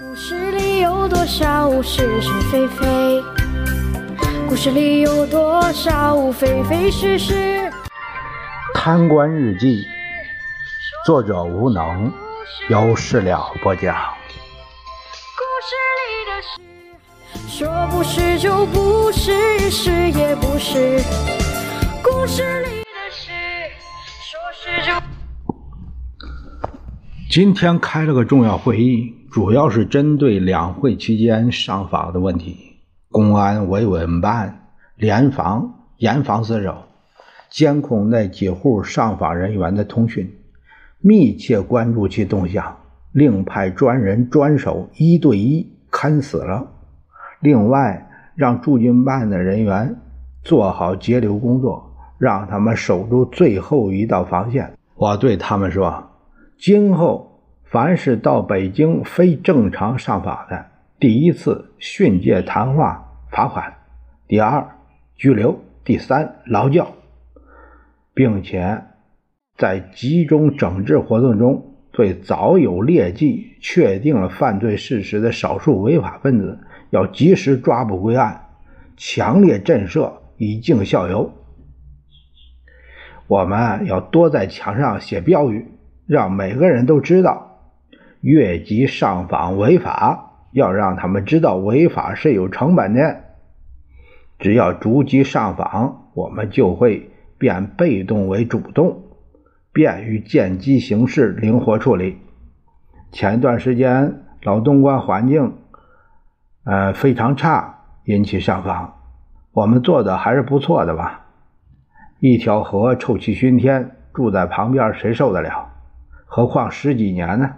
故事里有多少是是非非？故事里有多少非非是是？贪官日记，作者无能，有事了播讲。故事里的事，说不是就不是，是也不是。故事里的事，说是就。今天开了个重要会议，主要是针对两会期间上访的问题。公安维稳办、联防严防死守，监控那几户上访人员的通讯，密切关注其动向，另派专人专守一对一看死了。另外，让驻京办的人员做好截留工作，让他们守住最后一道防线。我对他们说。今后凡是到北京非正常上访的，第一次训诫谈话罚款，第二拘留，第三劳教，并且在集中整治活动中，对早有劣迹、确定了犯罪事实的少数违法分子，要及时抓捕归案，强烈震慑，以儆效尤。我们要多在墙上写标语。让每个人都知道，越级上访违法。要让他们知道，违法是有成本的。只要逐级上访，我们就会变被动为主动，便于见机行事，灵活处理。前段时间老东关环境，呃非常差，引起上访，我们做的还是不错的吧？一条河臭气熏天，住在旁边谁受得了？何况十几年呢？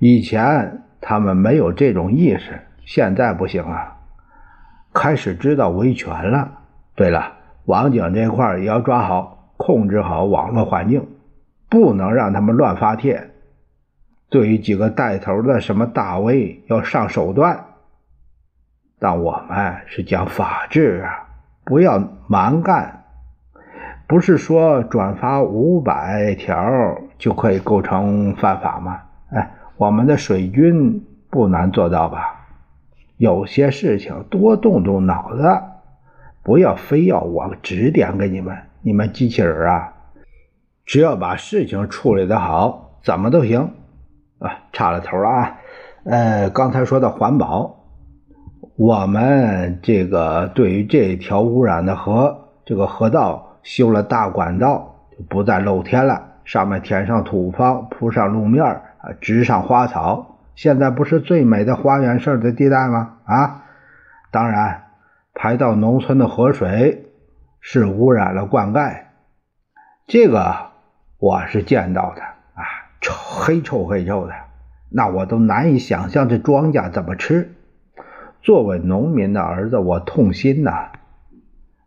以前他们没有这种意识，现在不行了，开始知道维权了。对了，网警这块也要抓好，控制好网络环境，不能让他们乱发帖。对于几个带头的什么大 V，要上手段。但我们是讲法治啊，不要蛮干。不是说转发五百条就可以构成犯法吗？哎，我们的水军不难做到吧？有些事情多动动脑子，不要非要我指点给你们。你们机器人啊，只要把事情处理的好，怎么都行。啊，插了头了啊。呃，刚才说的环保，我们这个对于这条污染的河，这个河道。修了大管道，就不再露天了。上面填上土方，铺上路面啊，植上花草。现在不是最美的花园式的地带吗？啊，当然，排到农村的河水是污染了灌溉，这个我是见到的啊，臭黑臭黑臭的，那我都难以想象这庄稼怎么吃。作为农民的儿子，我痛心呐。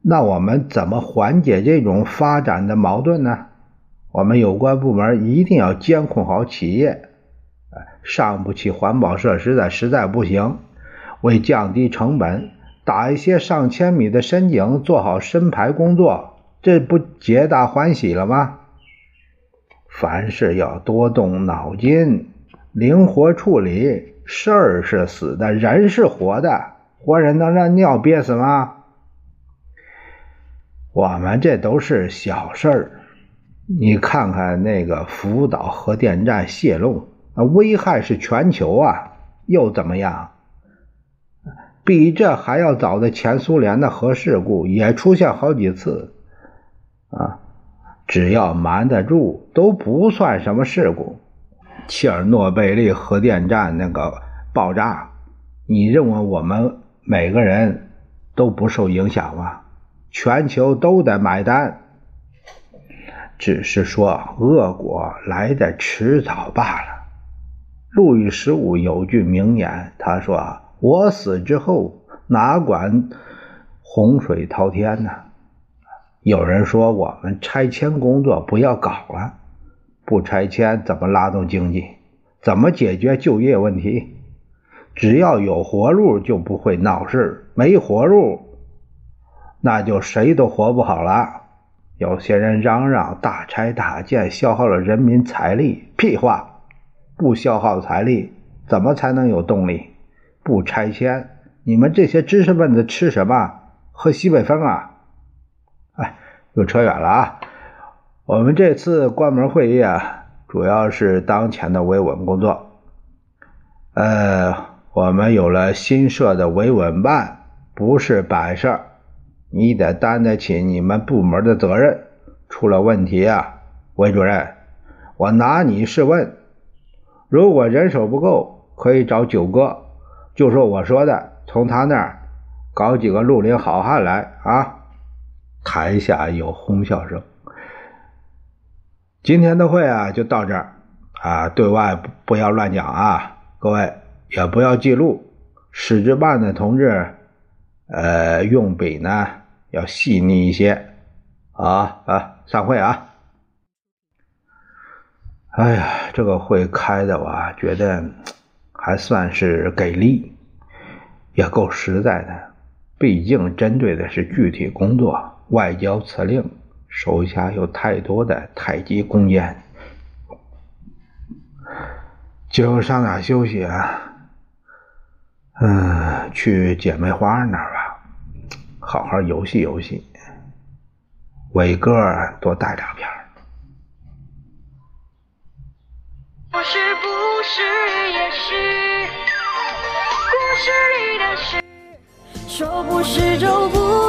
那我们怎么缓解这种发展的矛盾呢？我们有关部门一定要监控好企业，上不起环保设施的实在不行，为降低成本，打一些上千米的深井，做好深排工作，这不皆大欢喜了吗？凡事要多动脑筋，灵活处理。事儿是死的，人是活的，活人能让尿憋死吗？我们这都是小事儿，你看看那个福岛核电站泄漏，那危害是全球啊，又怎么样？比这还要早的前苏联的核事故也出现好几次，啊，只要瞒得住，都不算什么事故。切尔诺贝利核电站那个爆炸，你认为我们每个人都不受影响吗？全球都得买单，只是说恶果来的迟早罢了。路易十五有句名言，他说：“我死之后，哪管洪水滔天呢？”有人说我们拆迁工作不要搞了，不拆迁怎么拉动经济？怎么解决就业问题？只要有活路，就不会闹事；没活路。那就谁都活不好了。有些人嚷嚷大拆大建消耗了人民财力，屁话！不消耗财力怎么才能有动力？不拆迁，你们这些知识分子吃什么？喝西北风啊？哎，又扯远了啊！我们这次关门会议啊，主要是当前的维稳工作。呃，我们有了新设的维稳办，不是摆设，你得担得起你们部门的责任。出了问题啊，韦主任，我拿你试问。如果人手不够，可以找九哥。就说我说的，从他那儿搞几个绿林好汉来啊！台下有哄笑声。今天的会啊，就到这儿啊，对外不要乱讲啊，各位也不要记录。史志办的同志，呃，用笔呢要细腻一些啊啊！散会啊！哎呀，这个会开的我觉得。还算是给力，也够实在的。毕竟针对的是具体工作，外交辞令，手下有太多的太极弓箭。就上哪休息啊？嗯，去姐妹花那儿，好好游戏游戏。伟哥多带两片。我是不是也是故事里的事，说不是就不。